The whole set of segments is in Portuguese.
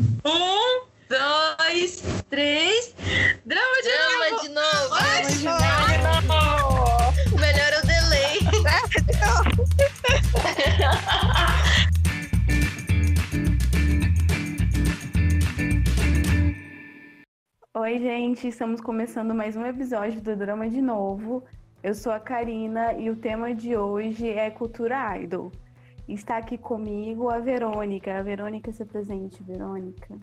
Um, dois, três. Drama de Drama novo! de novo. Ótimo! Melhor o delay. Oi, gente, estamos começando mais um episódio do Drama de Novo. Eu sou a Karina e o tema de hoje é cultura idol. Está aqui comigo a Verônica. A Verônica se presente, Verônica.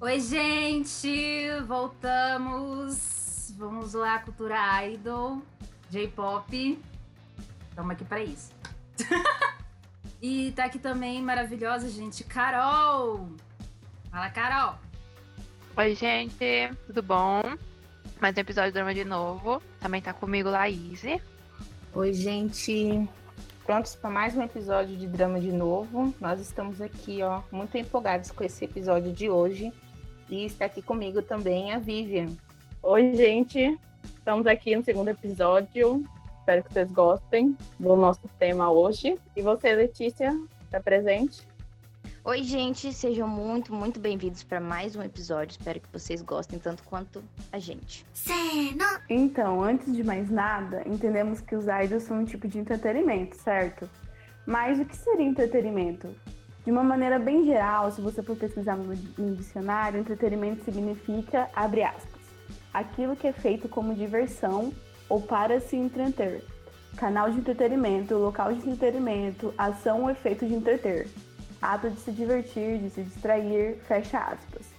Oi, gente! Voltamos! Vamos lá, cultura idol, J-pop. Estamos aqui para isso. e tá aqui também maravilhosa, gente, Carol! Fala, Carol! Oi, gente, tudo bom? Mais um episódio do Drama de novo. Também tá comigo Laís. Oi, gente. Prontos para mais um episódio de Drama de novo. Nós estamos aqui, ó, muito empolgados com esse episódio de hoje. E está aqui comigo também a Vivian. Oi, gente. Estamos aqui no segundo episódio. Espero que vocês gostem do nosso tema hoje. E você, Letícia, está presente? Oi, gente, sejam muito, muito bem-vindos para mais um episódio. Espero que vocês gostem tanto quanto a gente. Então, antes de mais nada, entendemos que os idols são um tipo de entretenimento, certo? Mas o que seria entretenimento? De uma maneira bem geral, se você for pesquisar no, no dicionário, entretenimento significa, abre aspas, aquilo que é feito como diversão ou para se entreter. Canal de entretenimento, local de entretenimento, ação ou efeito de entreter. Ato de se divertir, de se distrair, fecha aspas.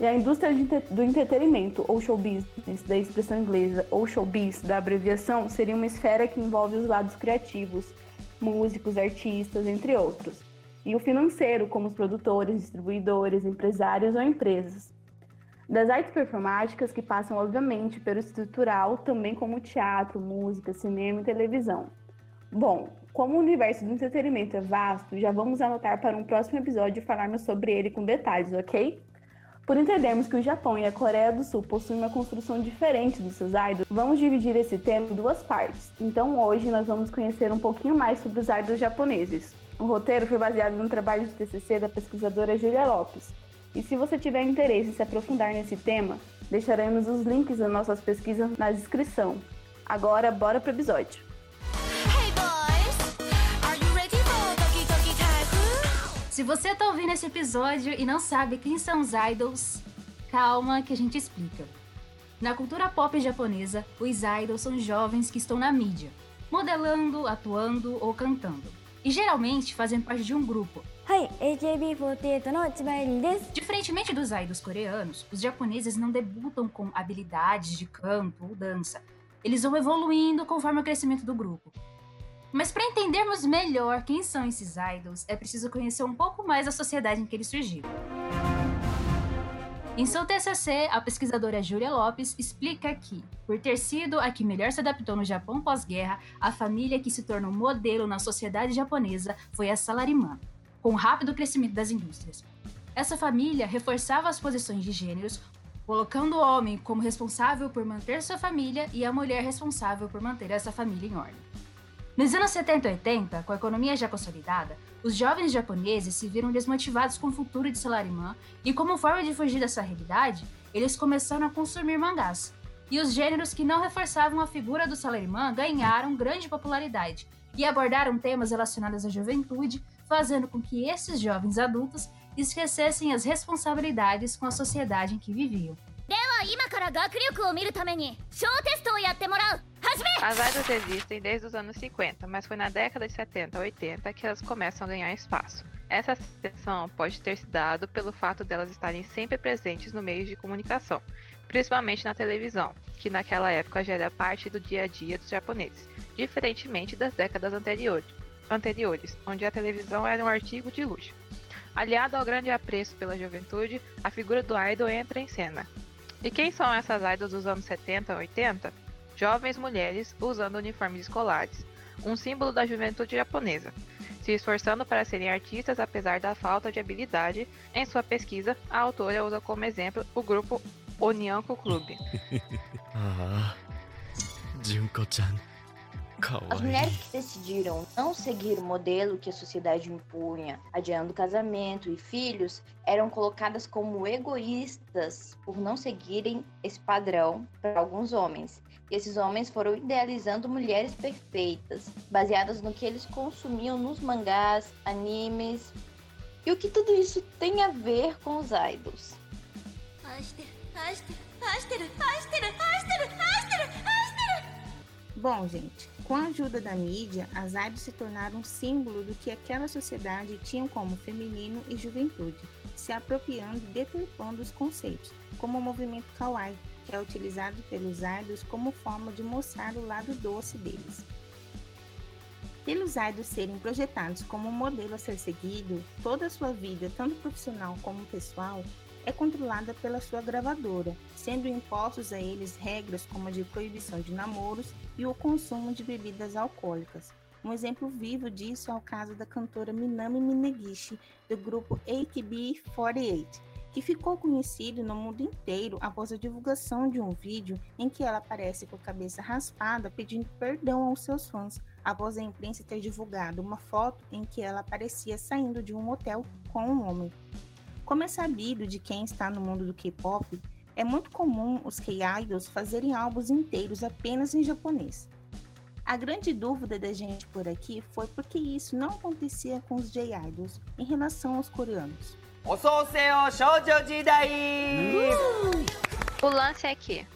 E a indústria do entretenimento, ou show business, da expressão inglesa, ou showbiz, da abreviação, seria uma esfera que envolve os lados criativos, músicos, artistas, entre outros. E o financeiro, como os produtores, distribuidores, empresários ou empresas. Das artes performáticas, que passam, obviamente, pelo estrutural, também como teatro, música, cinema e televisão. Bom, como o universo do entretenimento é vasto, já vamos anotar para um próximo episódio falarmos sobre ele com detalhes, ok? Por entendermos que o Japão e a Coreia do Sul possuem uma construção diferente dos seus idols, vamos dividir esse tema em duas partes. Então hoje nós vamos conhecer um pouquinho mais sobre os idols japoneses. O roteiro foi baseado no trabalho de TCC da pesquisadora Julia Lopes. E se você tiver interesse em se aprofundar nesse tema, deixaremos os links das nossas pesquisas na descrição. Agora, bora pro episódio. Se você tá ouvindo esse episódio e não sabe quem são os idols, calma que a gente explica. Na cultura pop japonesa, os idols são jovens que estão na mídia, modelando, atuando ou cantando. E geralmente fazem parte de um grupo. Diferentemente dos idols coreanos, os japoneses não debutam com habilidades de canto ou dança. Eles vão evoluindo conforme o crescimento do grupo. Mas para entendermos melhor quem são esses idols, é preciso conhecer um pouco mais a sociedade em que eles surgiram. Em seu TCC, a pesquisadora Júlia Lopes explica que, por ter sido a que melhor se adaptou no Japão pós-guerra, a família que se tornou modelo na sociedade japonesa foi a Salarimã, com o rápido crescimento das indústrias. Essa família reforçava as posições de gêneros, colocando o homem como responsável por manter sua família e a mulher responsável por manter essa família em ordem. Nos anos 70 e 80, com a economia já consolidada, os jovens japoneses se viram desmotivados com o futuro de salarimã e, como forma de fugir dessa realidade, eles começaram a consumir mangás. E os gêneros que não reforçavam a figura do salarimã ganharam grande popularidade e abordaram temas relacionados à juventude, fazendo com que esses jovens adultos esquecessem as responsabilidades com a sociedade em que viviam. As idols existem desde os anos 50, mas foi na década de 70 a 80 que elas começam a ganhar espaço. Essa ascensão pode ter se dado pelo fato delas estarem sempre presentes no meio de comunicação, principalmente na televisão, que naquela época já era parte do dia a dia dos japoneses, diferentemente das décadas anteriores, anteriores onde a televisão era um artigo de luxo. Aliado ao grande apreço pela juventude, a figura do idol entra em cena. E quem são essas idols dos anos 70 e 80? Jovens mulheres usando uniformes escolares, um símbolo da juventude japonesa, se esforçando para serem artistas apesar da falta de habilidade. Em sua pesquisa, a autora usa como exemplo o grupo Onyanko Club. ああ Kawaii. As mulheres que decidiram não seguir o modelo que a sociedade impunha, adiando casamento e filhos, eram colocadas como egoístas por não seguirem esse padrão para alguns homens. E esses homens foram idealizando mulheres perfeitas, baseadas no que eles consumiam nos mangás, animes. E o que tudo isso tem a ver com os idols? Aster, Aster, Aster, Aster, Aster, Aster, Aster. Bom, gente, com a ajuda da mídia, as idols se tornaram um símbolo do que aquela sociedade tinha como feminino e juventude, se apropriando e deturpando os conceitos, como o movimento kawaii, que é utilizado pelos idols como forma de mostrar o lado doce deles. Pelos idols serem projetados como um modelo a ser seguido, toda a sua vida, tanto profissional como pessoal, é controlada pela sua gravadora, sendo impostos a eles regras como a de proibição de namoros e o consumo de bebidas alcoólicas. Um exemplo vivo disso é o caso da cantora Minami Minegishi, do grupo AKB48, que ficou conhecido no mundo inteiro após a divulgação de um vídeo em que ela aparece com a cabeça raspada pedindo perdão aos seus fãs, após a imprensa ter divulgado uma foto em que ela aparecia saindo de um hotel com um homem. Como é sabido de quem está no mundo do K-pop, é muito comum os K-idols fazerem álbuns inteiros apenas em japonês. A grande dúvida da gente por aqui foi por que isso não acontecia com os J-idols em relação aos coreanos. O lance é que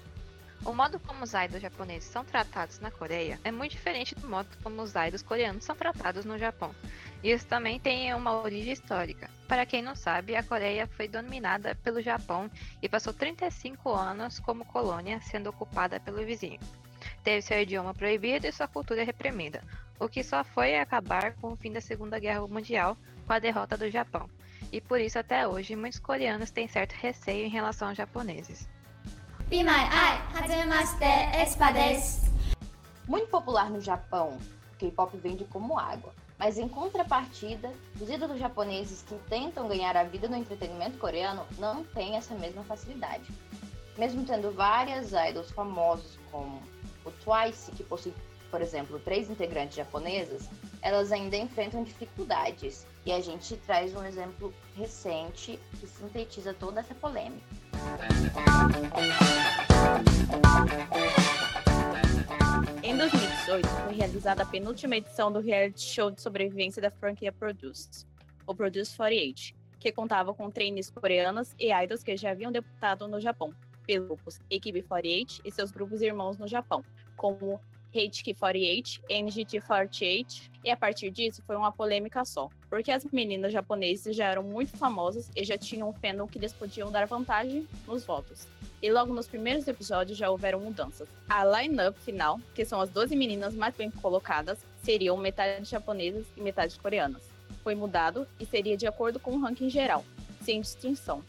o modo como os idols japoneses são tratados na Coreia é muito diferente do modo como os idols coreanos são tratados no Japão. Isso também tem uma origem histórica. Para quem não sabe, a Coreia foi dominada pelo Japão e passou 35 anos como colônia, sendo ocupada pelo vizinho. Teve seu idioma proibido e sua cultura reprimida, o que só foi acabar com o fim da Segunda Guerra Mundial com a derrota do Japão. E por isso, até hoje, muitos coreanos têm certo receio em relação aos japoneses. Be My Eye, Hajimemashite. Muito popular no Japão, o K-pop vende como água. Mas em contrapartida, os ídolos japoneses que tentam ganhar a vida no entretenimento coreano não têm essa mesma facilidade. Mesmo tendo várias idols famosos como o Twice, que possui, por exemplo, três integrantes japonesas, elas ainda enfrentam dificuldades. E a gente traz um exemplo recente que sintetiza toda essa polêmica. Em 2018, foi realizada a penúltima edição do reality show de sobrevivência da franquia Produce, o Produce 48, que contava com trainees coreanas e idols que já haviam debutado no Japão, pelos grupos Equipe 48 e seus grupos irmãos no Japão, como HK48, NGT48, e a partir disso foi uma polêmica só, porque as meninas japonesas já eram muito famosas e já tinham um fandom que lhes podiam dar vantagem nos votos. E logo nos primeiros episódios já houveram mudanças. A line-up final, que são as 12 meninas mais bem colocadas, seriam metade japonesas e metade coreanas. Foi mudado e seria de acordo com o ranking geral, sem distinção.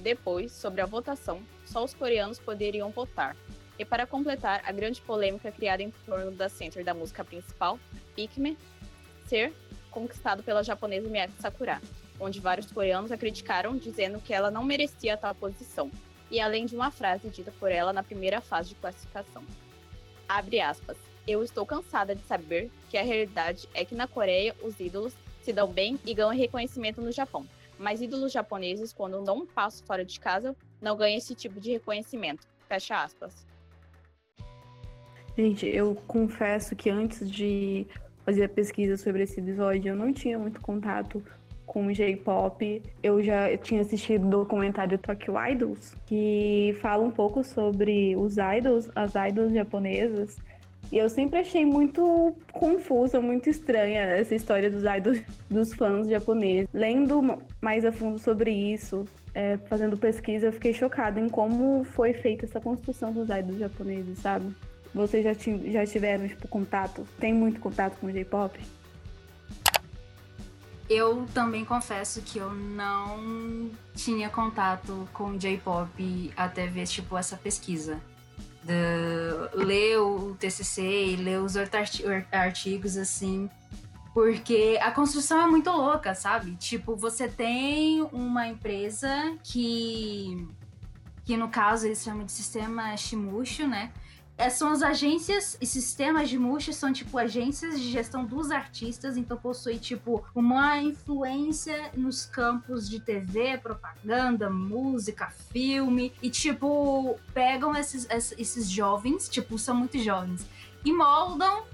Depois, sobre a votação, só os coreanos poderiam votar, e para completar a grande polêmica criada em torno da center da música principal, Pikmin, ser conquistado pela japonesa Miyake Sakura, onde vários coreanos a criticaram, dizendo que ela não merecia tal posição, e além de uma frase dita por ela na primeira fase de classificação. Abre aspas. Eu estou cansada de saber que a realidade é que na Coreia os ídolos se dão bem e ganham reconhecimento no Japão. Mas ídolos japoneses, quando dão um passo fora de casa, não ganham esse tipo de reconhecimento. Fecha aspas. Gente, eu confesso que antes de fazer a pesquisa sobre esse episódio, eu não tinha muito contato com J-pop. Eu já tinha assistido o documentário Tokyo Idols, que fala um pouco sobre os idols, as idols japonesas. E eu sempre achei muito confusa, muito estranha essa história dos idols, dos fãs japoneses. Lendo mais a fundo sobre isso, é, fazendo pesquisa, eu fiquei chocada em como foi feita essa construção dos idols japoneses, sabe? Vocês já, já tiveram, tipo, contato? Tem muito contato com J-pop? Eu também confesso que eu não tinha contato com J-pop até ver, tipo, essa pesquisa. De ler o TCC e ler os artigos, assim. Porque a construção é muito louca, sabe? Tipo, você tem uma empresa que... Que no caso eles chamam de sistema Shimushu, né? É, são as agências e sistemas de Mushi são tipo agências de gestão dos artistas, então possui tipo uma influência nos campos de TV, propaganda, música, filme e tipo pegam esses, esses jovens, tipo são muito jovens e moldam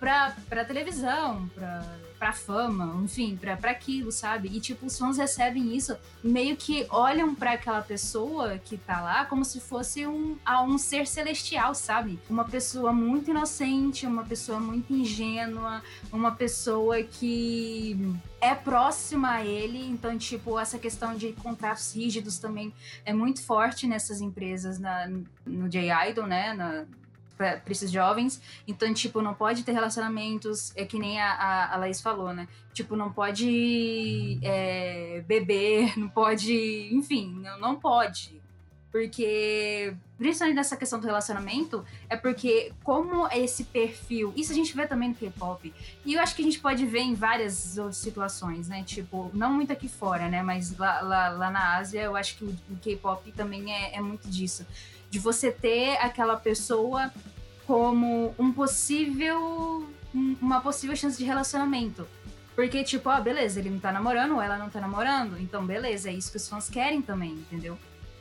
pra televisão, pra pra fama, enfim, pra aquilo, sabe? E, tipo, os fãs recebem isso, meio que olham para aquela pessoa que tá lá como se fosse um, um ser celestial, sabe? Uma pessoa muito inocente, uma pessoa muito ingênua, uma pessoa que é próxima a ele, então, tipo, essa questão de contratos rígidos também é muito forte nessas empresas, na, no J-Idol, né? Na, para esses jovens. Então, tipo, não pode ter relacionamentos, é que nem a, a, a Laís falou, né? Tipo, não pode é, beber, não pode. Enfim, não, não pode. Porque, principalmente nessa questão do relacionamento, é porque, como esse perfil. Isso a gente vê também no K-pop. E eu acho que a gente pode ver em várias situações, né? Tipo, não muito aqui fora, né? Mas lá, lá, lá na Ásia, eu acho que o, o K-pop também é, é muito disso de você ter aquela pessoa como um possível uma possível chance de relacionamento. Porque, tipo, ah, beleza, ele não tá namorando, ou ela não tá namorando, então beleza, é isso que os fãs querem também, entendeu?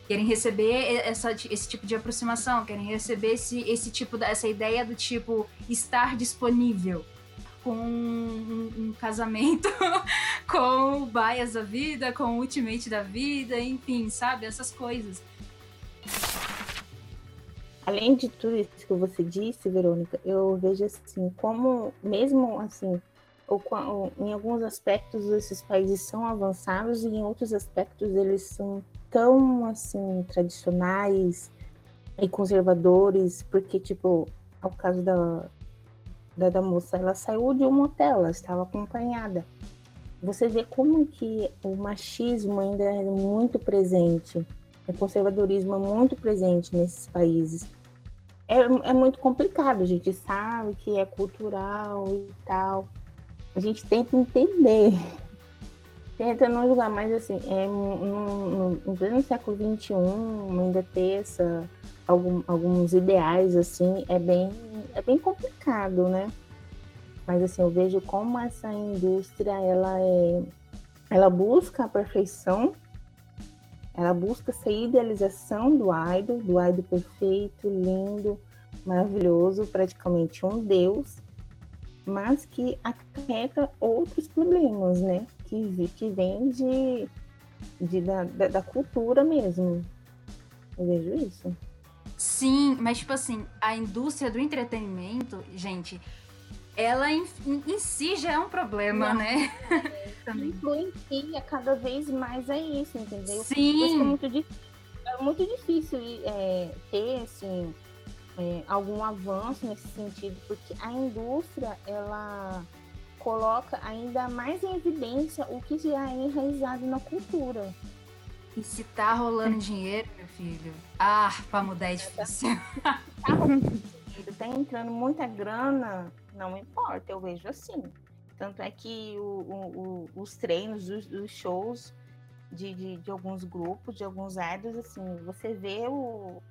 Querem receber essa, esse tipo de aproximação, querem receber esse, esse tipo, essa ideia do tipo estar disponível com um, um casamento, com o bias da vida, com o ultimate da vida, enfim, sabe? Essas coisas além de tudo isso que você disse, Verônica, eu vejo assim, como mesmo assim, ou, ou, em alguns aspectos esses países são avançados e em outros aspectos eles são tão assim tradicionais e conservadores, porque tipo, ao caso da, da, da moça, ela saiu de um motel, ela estava acompanhada. Você vê como que o machismo ainda é muito presente, o conservadorismo é muito presente nesses países é, é muito complicado. A gente sabe que é cultural e tal. A gente tenta entender. Tenta não julgar, mas assim, é, no, no, no século XXI, ainda ter essa, algum, alguns ideais, assim, é bem, é bem complicado, né? Mas assim, eu vejo como essa indústria, ela é, ela busca a perfeição, ela busca essa idealização do idol, do idol perfeito, lindo, maravilhoso, praticamente um deus, mas que acarreta outros problemas, né? Que, que vem de, de da, da, cultura mesmo. Eu vejo isso. Sim, mas tipo assim, a indústria do entretenimento, gente, ela em, em si já é um problema, Não. né? Influencia cada vez mais a isso, entendeu? Sim. É muito, difícil, é muito difícil é, ter, assim, é, algum avanço nesse sentido, porque a indústria, ela coloca ainda mais em evidência o que já é enraizado na cultura. E se tá rolando dinheiro, meu filho, ah, pra mudar é difícil. Tá, tá entrando muita grana não importa, eu vejo assim. Tanto é que o, o, o, os treinos, os, os shows de, de, de, alguns grupos, de alguns idols, assim, você vê o,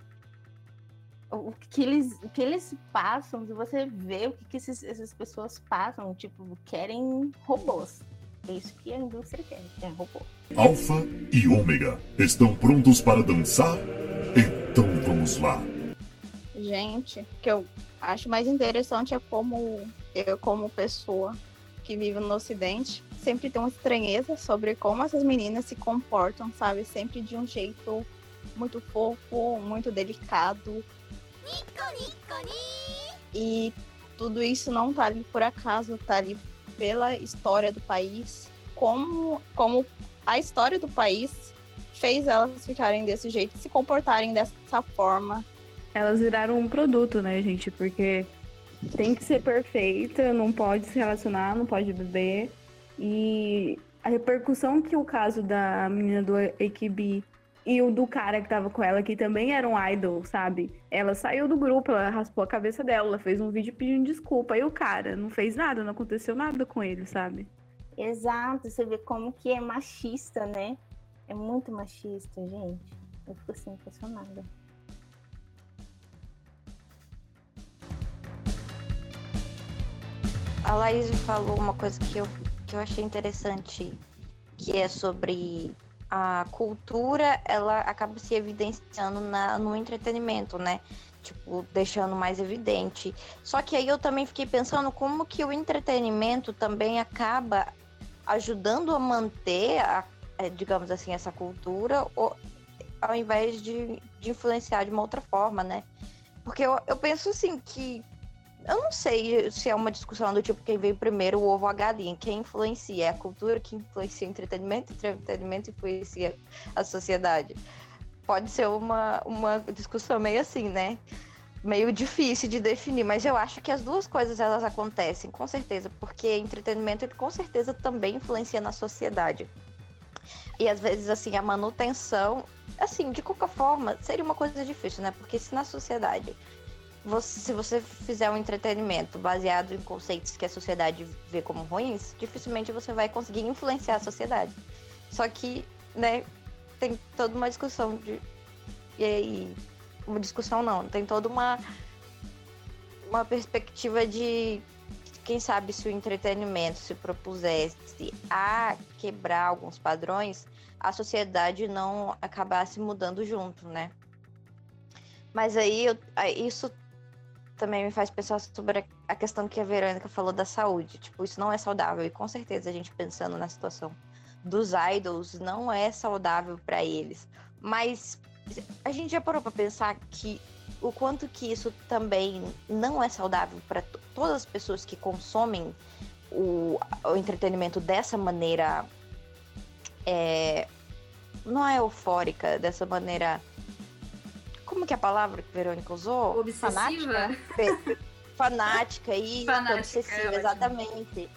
o que eles, o que eles passam, você vê o que, que esses, essas pessoas passam, tipo, querem robôs. É isso que a indústria quer, é robô. Alfa e Ômega estão prontos para dançar? Então vamos lá. Gente, que eu acho mais interessante é como eu, como pessoa que vive no Ocidente, sempre tenho uma estranheza sobre como essas meninas se comportam, sabe? Sempre de um jeito muito fofo, muito delicado. E tudo isso não tá ali por acaso, tá ali pela história do país. Como, como a história do país fez elas ficarem desse jeito, se comportarem dessa forma, elas viraram um produto, né, gente? Porque tem que ser perfeita, não pode se relacionar, não pode beber. E a repercussão que o caso da menina do AKB e o do cara que tava com ela, que também era um idol, sabe? Ela saiu do grupo, ela raspou a cabeça dela, ela fez um vídeo pedindo desculpa. E o cara não fez nada, não aconteceu nada com ele, sabe? Exato, você vê como que é machista, né? É muito machista, gente. Eu fico assim impressionada. A Laís falou uma coisa que eu, que eu achei interessante, que é sobre a cultura, ela acaba se evidenciando na, no entretenimento, né? Tipo, deixando mais evidente. Só que aí eu também fiquei pensando como que o entretenimento também acaba ajudando a manter, a, é, digamos assim, essa cultura, ou, ao invés de, de influenciar de uma outra forma, né? Porque eu, eu penso assim que eu não sei se é uma discussão do tipo quem veio primeiro, o ovo ou a galinha. Quem influencia? É a cultura que influencia o entretenimento, o entretenimento influencia a sociedade. Pode ser uma, uma discussão meio assim, né? Meio difícil de definir, mas eu acho que as duas coisas elas acontecem, com certeza, porque entretenimento com certeza também influencia na sociedade. E às vezes, assim, a manutenção, assim, de qualquer forma, seria uma coisa difícil, né? Porque se na sociedade você, se você fizer um entretenimento baseado em conceitos que a sociedade vê como ruins, dificilmente você vai conseguir influenciar a sociedade. Só que, né, tem toda uma discussão de. E aí. Uma discussão não, tem toda uma. Uma perspectiva de. Quem sabe se o entretenimento se propusesse a quebrar alguns padrões, a sociedade não acabasse mudando junto, né? Mas aí eu, isso também me faz pensar sobre a questão que a Verônica falou da saúde. Tipo, isso não é saudável. E com certeza a gente pensando na situação dos idols, não é saudável para eles. Mas a gente já parou para pensar que o quanto que isso também não é saudável para todas as pessoas que consomem o, o entretenimento dessa maneira. É, não é eufórica, dessa maneira como que é a palavra que a Verônica usou? Obsessiva? Fanática? Fanática, isso, Fanática, obsessiva, é exatamente.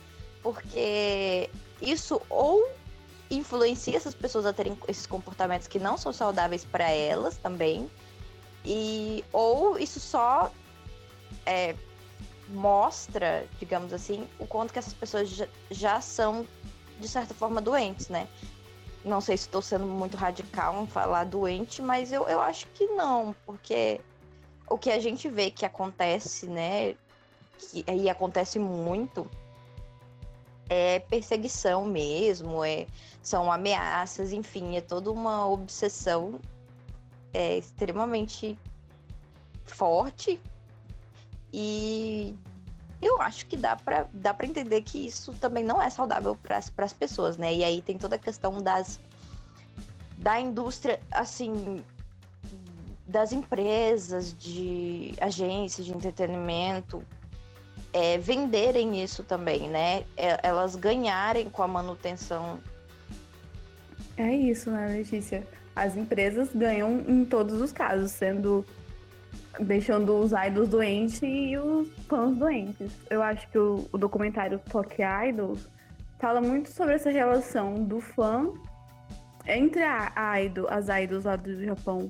Porque isso ou influencia essas pessoas a terem esses comportamentos que não são saudáveis para elas também, e ou isso só é, mostra, digamos assim, o quanto que essas pessoas já, já são de certa forma doentes, né? Não sei se estou sendo muito radical em falar doente, mas eu, eu acho que não, porque o que a gente vê que acontece, né? Que aí acontece muito, é perseguição mesmo, é, são ameaças, enfim, é toda uma obsessão é, extremamente forte. E eu acho que dá para dá entender que isso também não é saudável para as pessoas, né? E aí tem toda a questão das da indústria, assim, das empresas, de agências de entretenimento, é, venderem isso também, né? É, elas ganharem com a manutenção. É isso, né, Letícia? As empresas ganham em todos os casos, sendo deixando os idols doentes e os fãs doentes. Eu acho que o, o documentário Talk Idols fala muito sobre essa relação do fã entre a, a idol, as idols lá do Japão.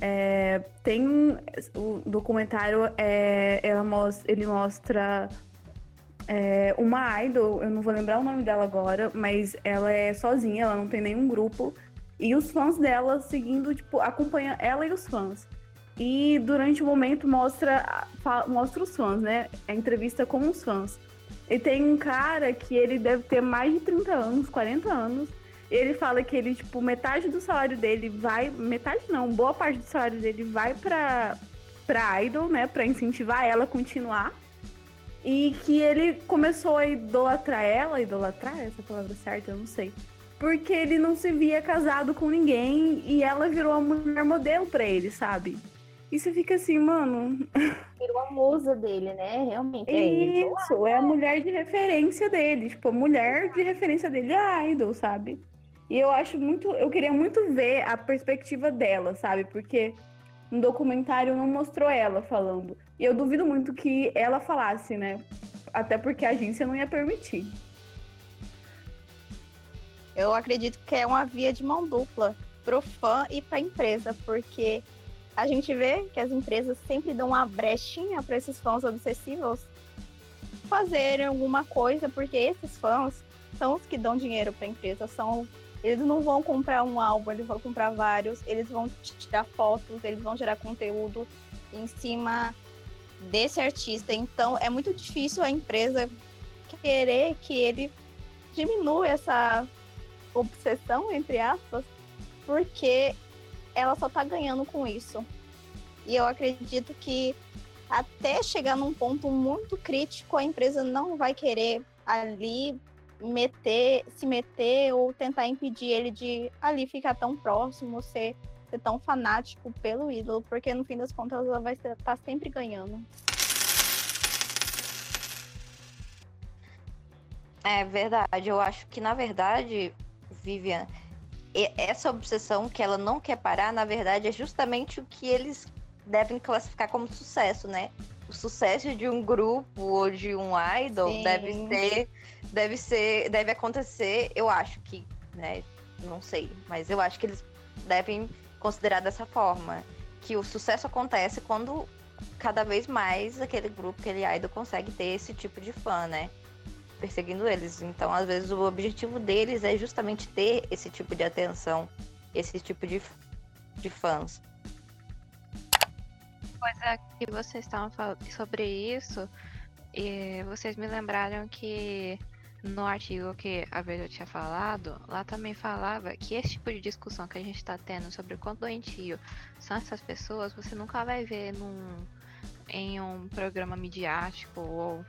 É, tem o documentário, é, ela mostra, ele mostra é, uma idol, eu não vou lembrar o nome dela agora, mas ela é sozinha, ela não tem nenhum grupo. E os fãs dela seguindo, tipo, acompanha ela e os fãs. E durante o momento mostra, mostra os fãs, né? A entrevista com os fãs. E tem um cara que ele deve ter mais de 30 anos, 40 anos. Ele fala que ele, tipo, metade do salário dele vai. Metade não, boa parte do salário dele vai pra, pra Idol, né? Pra incentivar ela a continuar. E que ele começou a idolatrar ela, idolatrar essa palavra certa, eu não sei. Porque ele não se via casado com ninguém e ela virou a mulher modelo pra ele, sabe? E você fica assim, mano. Virou a musa dele, né? Realmente. É Isso, é a mulher de referência dele. Tipo, a mulher de referência dele é a idol, sabe? E eu acho muito. Eu queria muito ver a perspectiva dela, sabe? Porque no documentário não mostrou ela falando. E eu duvido muito que ela falasse, né? Até porque a agência não ia permitir. Eu acredito que é uma via de mão dupla pro fã e pra empresa, porque a gente vê que as empresas sempre dão uma brechinha para esses fãs obsessivos fazerem alguma coisa, porque esses fãs são os que dão dinheiro para a empresa, são eles não vão comprar um álbum, eles vão comprar vários, eles vão tirar fotos, eles vão gerar conteúdo em cima desse artista. Então é muito difícil a empresa querer que ele diminua essa obsessão, entre aspas, porque ela só tá ganhando com isso. E eu acredito que até chegar num ponto muito crítico, a empresa não vai querer ali meter, se meter ou tentar impedir ele de ali ficar tão próximo, ser, ser tão fanático pelo ídolo, porque no fim das contas ela vai estar tá sempre ganhando. É verdade. Eu acho que, na verdade, Vivian, essa obsessão que ela não quer parar, na verdade, é justamente o que eles devem classificar como sucesso, né? O sucesso de um grupo ou de um idol Sim. deve ser, deve ser, deve acontecer, eu acho que, né? Não sei, mas eu acho que eles devem considerar dessa forma. Que o sucesso acontece quando cada vez mais aquele grupo, aquele idol consegue ter esse tipo de fã, né? Perseguindo eles. Então, às vezes, o objetivo deles é justamente ter esse tipo de atenção, esse tipo de, de fãs. Coisa que vocês estavam falando sobre isso, e vocês me lembraram que no artigo que a Vera tinha falado, lá também falava que esse tipo de discussão que a gente está tendo sobre o quão doentio são essas pessoas, você nunca vai ver num em um programa midiático ou,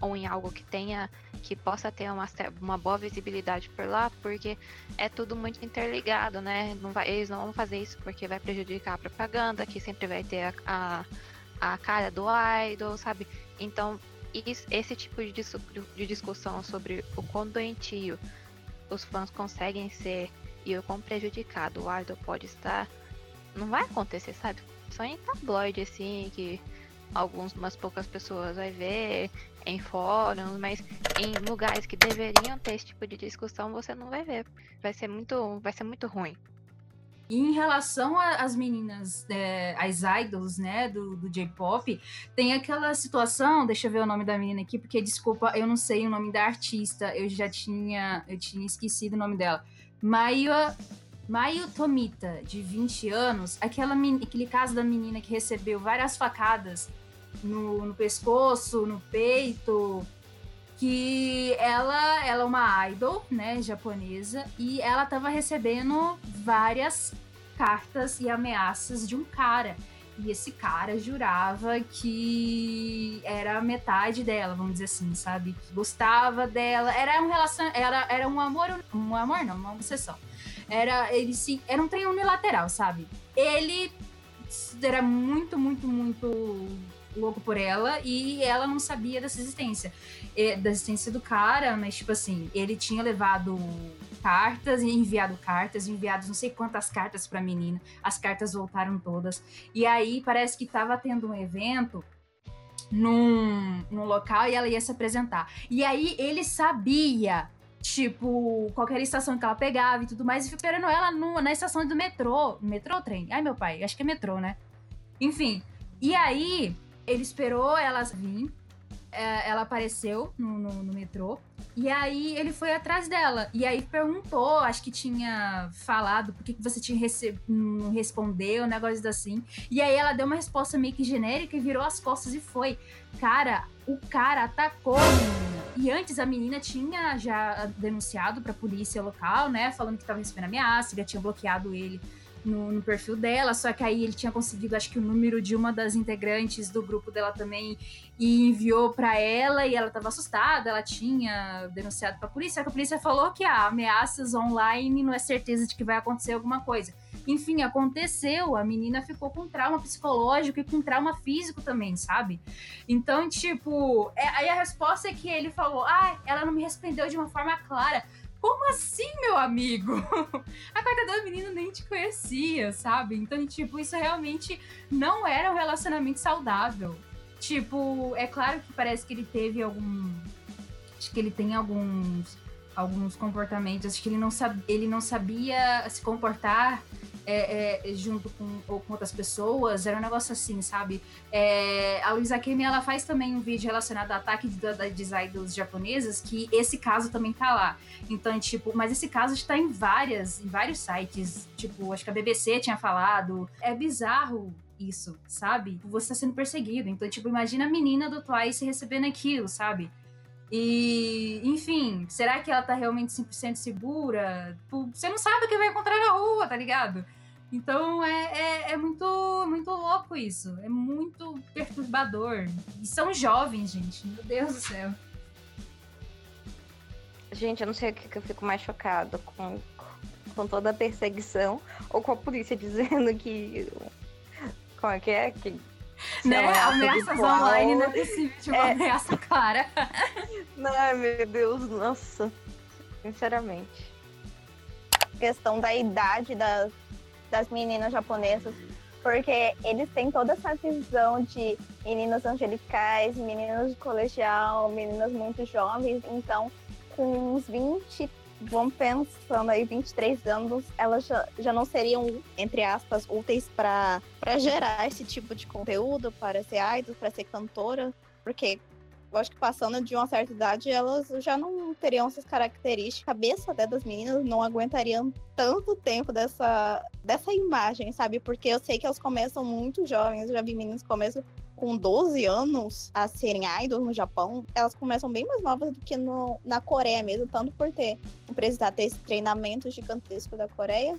ou em algo que tenha que possa ter uma, uma boa visibilidade por lá, porque é tudo muito interligado, né? Não vai, eles não vão fazer isso porque vai prejudicar a propaganda, que sempre vai ter a, a, a cara do idol, sabe? Então, isso, esse tipo de, de discussão sobre o quão doentio os fãs conseguem ser e o quão prejudicado o idol pode estar, não vai acontecer, sabe? Só em tabloide, assim, que algumas poucas pessoas vai ver em fóruns, mas em lugares que deveriam ter esse tipo de discussão você não vai ver. Vai ser muito, vai ser muito ruim. E em relação às meninas, é, as idols, né, do, do J-pop, tem aquela situação, deixa eu ver o nome da menina aqui, porque desculpa, eu não sei o nome da artista, eu já tinha, eu tinha esquecido o nome dela. Maya Mayu Tomita, de 20 anos, aquela, aquele caso da menina que recebeu várias facadas no, no pescoço, no peito, que ela, ela é uma idol, né, japonesa, e ela estava recebendo várias cartas e ameaças de um cara. E esse cara jurava que era metade dela, vamos dizer assim, sabe? Que gostava dela. Era um relação, era, era um amor, um amor não, uma obsessão. Era ele se era um trem unilateral, sabe? Ele era muito, muito, muito louco por ela e ela não sabia dessa existência. Da existência do cara, mas tipo assim, ele tinha levado cartas e enviado cartas, enviado não sei quantas cartas pra menina. As cartas voltaram todas. E aí parece que tava tendo um evento num, num local e ela ia se apresentar. E aí ele sabia tipo, qualquer estação que ela pegava e tudo mais, e esperando ela no, na estação do metrô. Metrô ou trem? Ai, meu pai, acho que é metrô, né? Enfim. E aí, ele esperou ela vir. É, ela apareceu no, no, no, metrô. E aí ele foi atrás dela. E aí perguntou, acho que tinha falado por que, você tinha não respondeu, um negócio assim. E aí ela deu uma resposta meio que genérica e virou as costas e foi. Cara, o cara atacou menina. E antes a menina tinha já denunciado pra polícia local, né? Falando que tava recebendo ameaça, já tinha bloqueado ele no, no, perfil dela, só que aí ele tinha conseguido, acho que o número de uma das integrantes do grupo dela também e enviou para ela e ela estava assustada, ela tinha denunciado para a polícia, só que a polícia falou que ah, ameaças online não é certeza de que vai acontecer alguma coisa. Enfim, aconteceu, a menina ficou com trauma psicológico e com trauma físico também, sabe? Então, tipo, é, aí a resposta é que ele falou: "Ah, ela não me respondeu de uma forma clara". Como assim, meu amigo? A quarta da menina nem te conhecia, sabe? Então, tipo, isso realmente não era um relacionamento saudável. Tipo, é claro que parece que ele teve algum. Acho que ele tem alguns alguns comportamentos. Acho que ele não, sab, ele não sabia se comportar é, é, junto com, ou com outras pessoas, era um negócio assim, sabe? É, a Luisa Kemi, ela faz também um vídeo relacionado ao ataque de, de, de idols japonesas, que esse caso também tá lá. Então, tipo, mas esse caso está em várias, em vários sites, tipo, acho que a BBC tinha falado. É bizarro isso, sabe? Você tá sendo perseguido. Então, tipo, imagina a menina do Twice recebendo aquilo, sabe? E, enfim, será que ela tá realmente 100% segura? Tipo, Você não sabe o que vai encontrar na rua, tá ligado? Então é, é, é muito, muito louco isso. É muito perturbador. E são jovens, gente. Meu Deus do céu. Gente, eu não sei o que, eu fico mais chocada com, com toda a perseguição ou com a polícia dizendo que. Como é que é? Que, Né? Ameaças sexual. online não é possível de uma É. ameaça clara. Ai, meu Deus, nossa. Sinceramente. questão da idade das, das meninas japonesas, porque eles têm toda essa visão de meninas angelicais, meninas de colegial, meninas muito jovens, então com uns 20, vamos pensando aí, 23 anos, elas já, já não seriam, entre aspas, úteis para gerar esse tipo de conteúdo, para ser idol, para ser cantora, porque acho que passando de uma certa idade, elas já não teriam essas características. A cabeça até das meninas não aguentariam tanto tempo dessa, dessa imagem, sabe? Porque eu sei que elas começam muito jovens. Eu já vi meninas que começam com 12 anos a serem idols no Japão. Elas começam bem mais novas do que no, na Coreia mesmo, tanto por ter precisar ter esse treinamento gigantesco da Coreia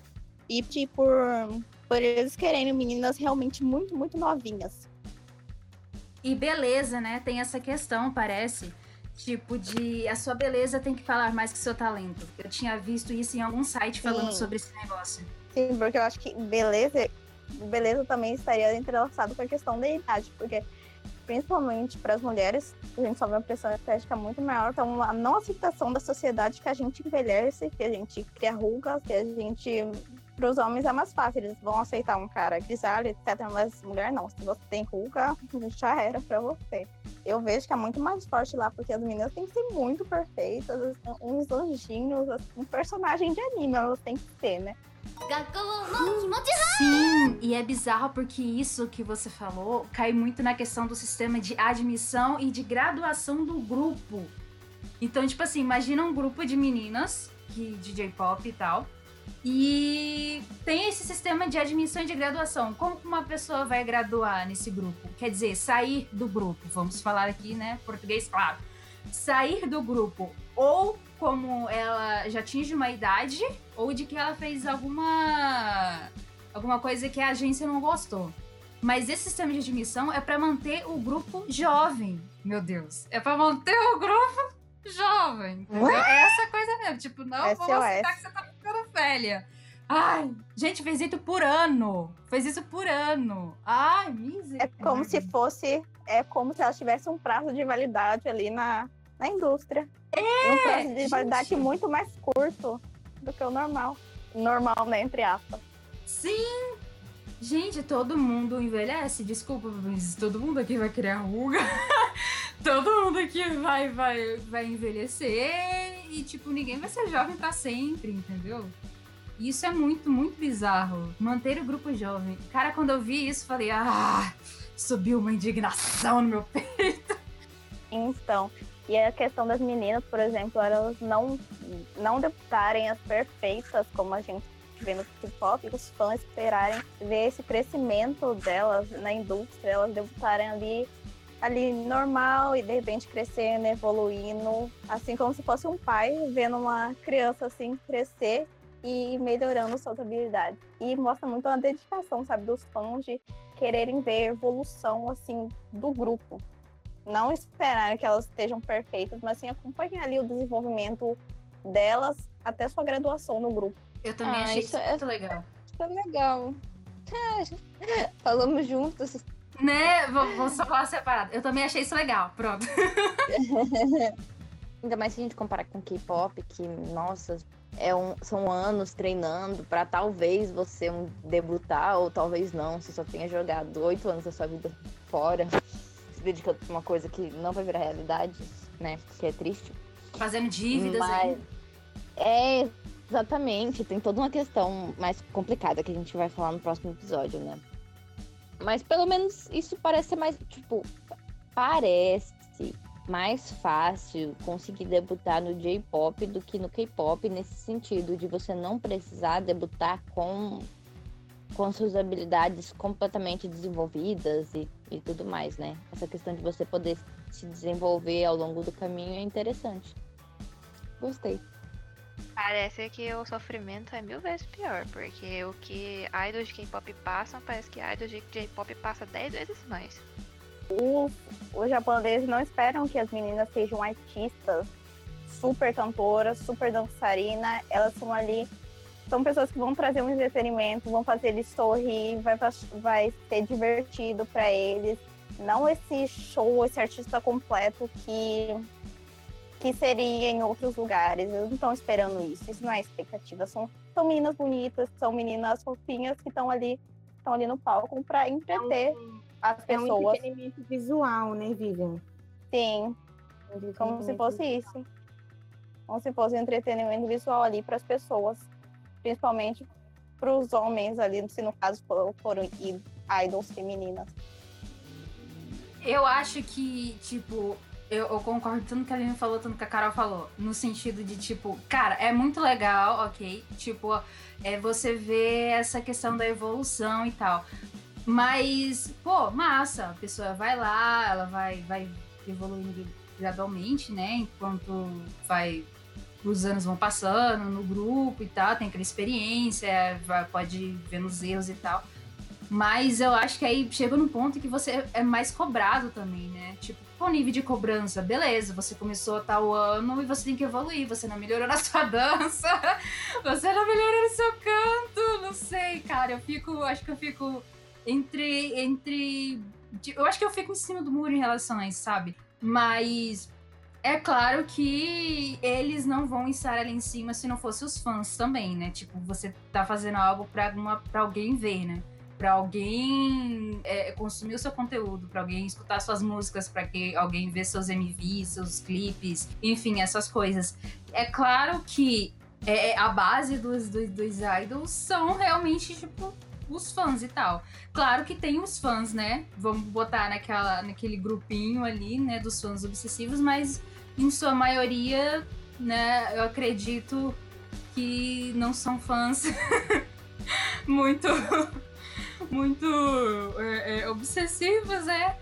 e por, por eles quererem meninas realmente muito, muito novinhas. E beleza, né? Tem essa questão, parece. Tipo, de a sua beleza tem que falar mais que seu talento. Eu tinha visto isso em algum site falando Sim. sobre esse negócio. Sim, porque eu acho que beleza, beleza também estaria entrelaçado com a questão da idade, porque principalmente para as mulheres, a gente sofre uma pressão estética muito maior, então a não aceitação da sociedade que a gente envelhece, que a gente cria rugas, que a gente para os homens é mais fácil, eles vão aceitar um cara grisalho, etc. Mas mulher não, se você tem ruga, já era para você. Eu vejo que é muito mais forte lá, porque as meninas têm que ser muito perfeitas, uns anjinhos, um personagem de anime, elas têm que ser, né? Hum, sim, e é bizarro porque isso que você falou cai muito na questão do sistema de admissão e de graduação do grupo. Então, tipo assim, imagina um grupo de meninas que de J-pop e tal, e tem esse sistema de admissão e de graduação. Como uma pessoa vai graduar nesse grupo? Quer dizer, sair do grupo. Vamos falar aqui, né? Português, claro. Sair do grupo. Ou como ela já atinge uma idade, ou de que ela fez alguma alguma coisa que a agência não gostou. Mas esse sistema de admissão é para manter o grupo jovem. Meu Deus. É para manter o grupo jovem. entendeu? É essa coisa mesmo. Tipo, não vamos SOS. aceitar que você tá ficando velha. Ai, gente, fez isso por ano. Fez isso por ano. Ai, É misericórdia. como se fosse, é como se ela tivesse um prazo de validade ali na, na indústria. É, um prazo de gente. validade muito mais curto do que o normal. Normal, né? Entre aspas. Sim! Gente, todo mundo envelhece. Desculpa, mas todo mundo aqui vai criar ruga. todo mundo aqui vai, vai, vai envelhecer. E, tipo, ninguém vai ser jovem pra sempre, entendeu? Isso é muito, muito bizarro. Manter o grupo jovem. Cara, quando eu vi isso, falei, ah, subiu uma indignação no meu peito. Então, e a questão das meninas, por exemplo, elas não, não debutarem as perfeitas, como a gente vê no K-pop, os fãs esperarem ver esse crescimento delas na indústria, elas debutarem ali, ali normal e de repente crescendo, evoluindo, assim como se fosse um pai vendo uma criança assim crescer e melhorando suas habilidades. E mostra muito a dedicação, sabe, dos fãs de quererem ver a evolução assim do grupo não esperar que elas estejam perfeitas, mas sim acompanhar ali o desenvolvimento delas até sua graduação no grupo. Eu também Ah, achei isso isso é- muito legal. Isso é legal. Falamos juntos. Né? Vou só falar separado. Eu também achei isso legal. Pronto. Ainda mais se a gente comparar com K-pop, que, nossa, é um, são anos treinando pra talvez você um, debutar, ou talvez não, você só tenha jogado oito anos da sua vida fora, se dedicando pra uma coisa que não vai virar realidade, né? Que é triste. Fazendo dívidas Mas- aí. É, exatamente. Tem toda uma questão mais complicada que a gente vai falar no próximo episódio, né? Mas pelo menos isso parece ser mais, tipo, parece mais fácil conseguir debutar no J-pop do que no K-pop, nesse sentido de você não precisar debutar com, com suas habilidades completamente desenvolvidas e, e tudo mais, né? Essa questão de você poder se desenvolver ao longo do caminho é interessante. Gostei. Parece que o sofrimento é mil vezes pior, porque o que idols de K-pop passam, parece que idols de J-pop passa 10 vezes mais. Os, os japoneses não esperam que as meninas sejam artistas, super cantoras, super dançarina. Elas são ali, são pessoas que vão trazer um entretenimento, vão fazer eles sorrir, vai, vai ser divertido para eles. Não esse show, esse artista completo que que seria em outros lugares. Eles não estão esperando isso. Isso não é expectativa. São, são meninas bonitas, são meninas fofinhas que estão ali, estão ali no palco para entreter é um, as pessoas. É um entretenimento visual, né, Vivian? Sim. Como se fosse isso. Como se fosse um entretenimento visual ali para as pessoas, principalmente para os homens ali, se no caso foram, foram idols femininas. Eu acho que, tipo, eu, eu, concordo tanto que a Aline falou, tanto que a Carol falou. No sentido de, tipo, cara, é muito legal, ok? Tipo, é você vê essa questão da evolução e tal. Mas, pô, massa, a pessoa vai lá, ela vai, vai evoluindo gradualmente, né? Enquanto vai. Os anos vão passando no grupo e tal, tem aquela experiência, vai, pode ver nos erros e tal. Mas eu acho que aí chega num ponto que você é mais cobrado também, né? Tipo, qual nível de cobrança? Beleza, você começou tal ano e você tem que evoluir. Você não melhorou na sua dança, você não melhorou no seu canto. Não sei, cara. Eu fico. Acho que eu fico entre. entre eu acho que eu fico em cima do muro em relação a isso, sabe? Mas é claro que eles não vão estar ali em cima se não fossem os fãs também, né? Tipo, você tá fazendo algo pra, uma, pra alguém ver, né? Para alguém é, consumir o seu conteúdo, para alguém escutar suas músicas, para que alguém ver seus MVs, seus clipes, enfim, essas coisas. É claro que é, é, a base dos, dos, dos idols são realmente, tipo, os fãs e tal. Claro que tem os fãs, né? Vamos botar naquela, naquele grupinho ali, né, dos fãs obsessivos, mas em sua maioria, né, eu acredito que não são fãs muito muito é, é, obsessivos, é.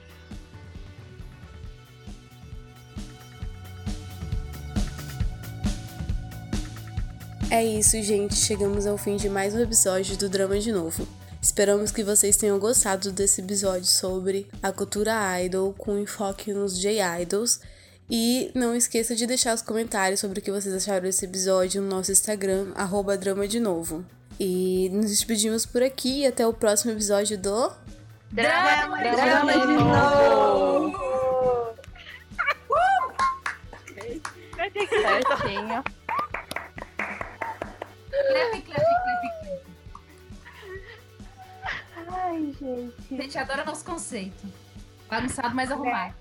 É isso, gente. Chegamos ao fim de mais um episódio do Drama de Novo. Esperamos que vocês tenham gostado desse episódio sobre a cultura idol com enfoque nos J-Idols. E não esqueça de deixar os comentários sobre o que vocês acharam desse episódio no nosso Instagram, arroba Drama de Novo. E nos despedimos por aqui e até o próximo episódio do. Drama, Drama, Drama de novo! Certinho. Clap, clap, clap. Ai, gente. A gente adora nosso conceito. Bagunçado, mas arrumado.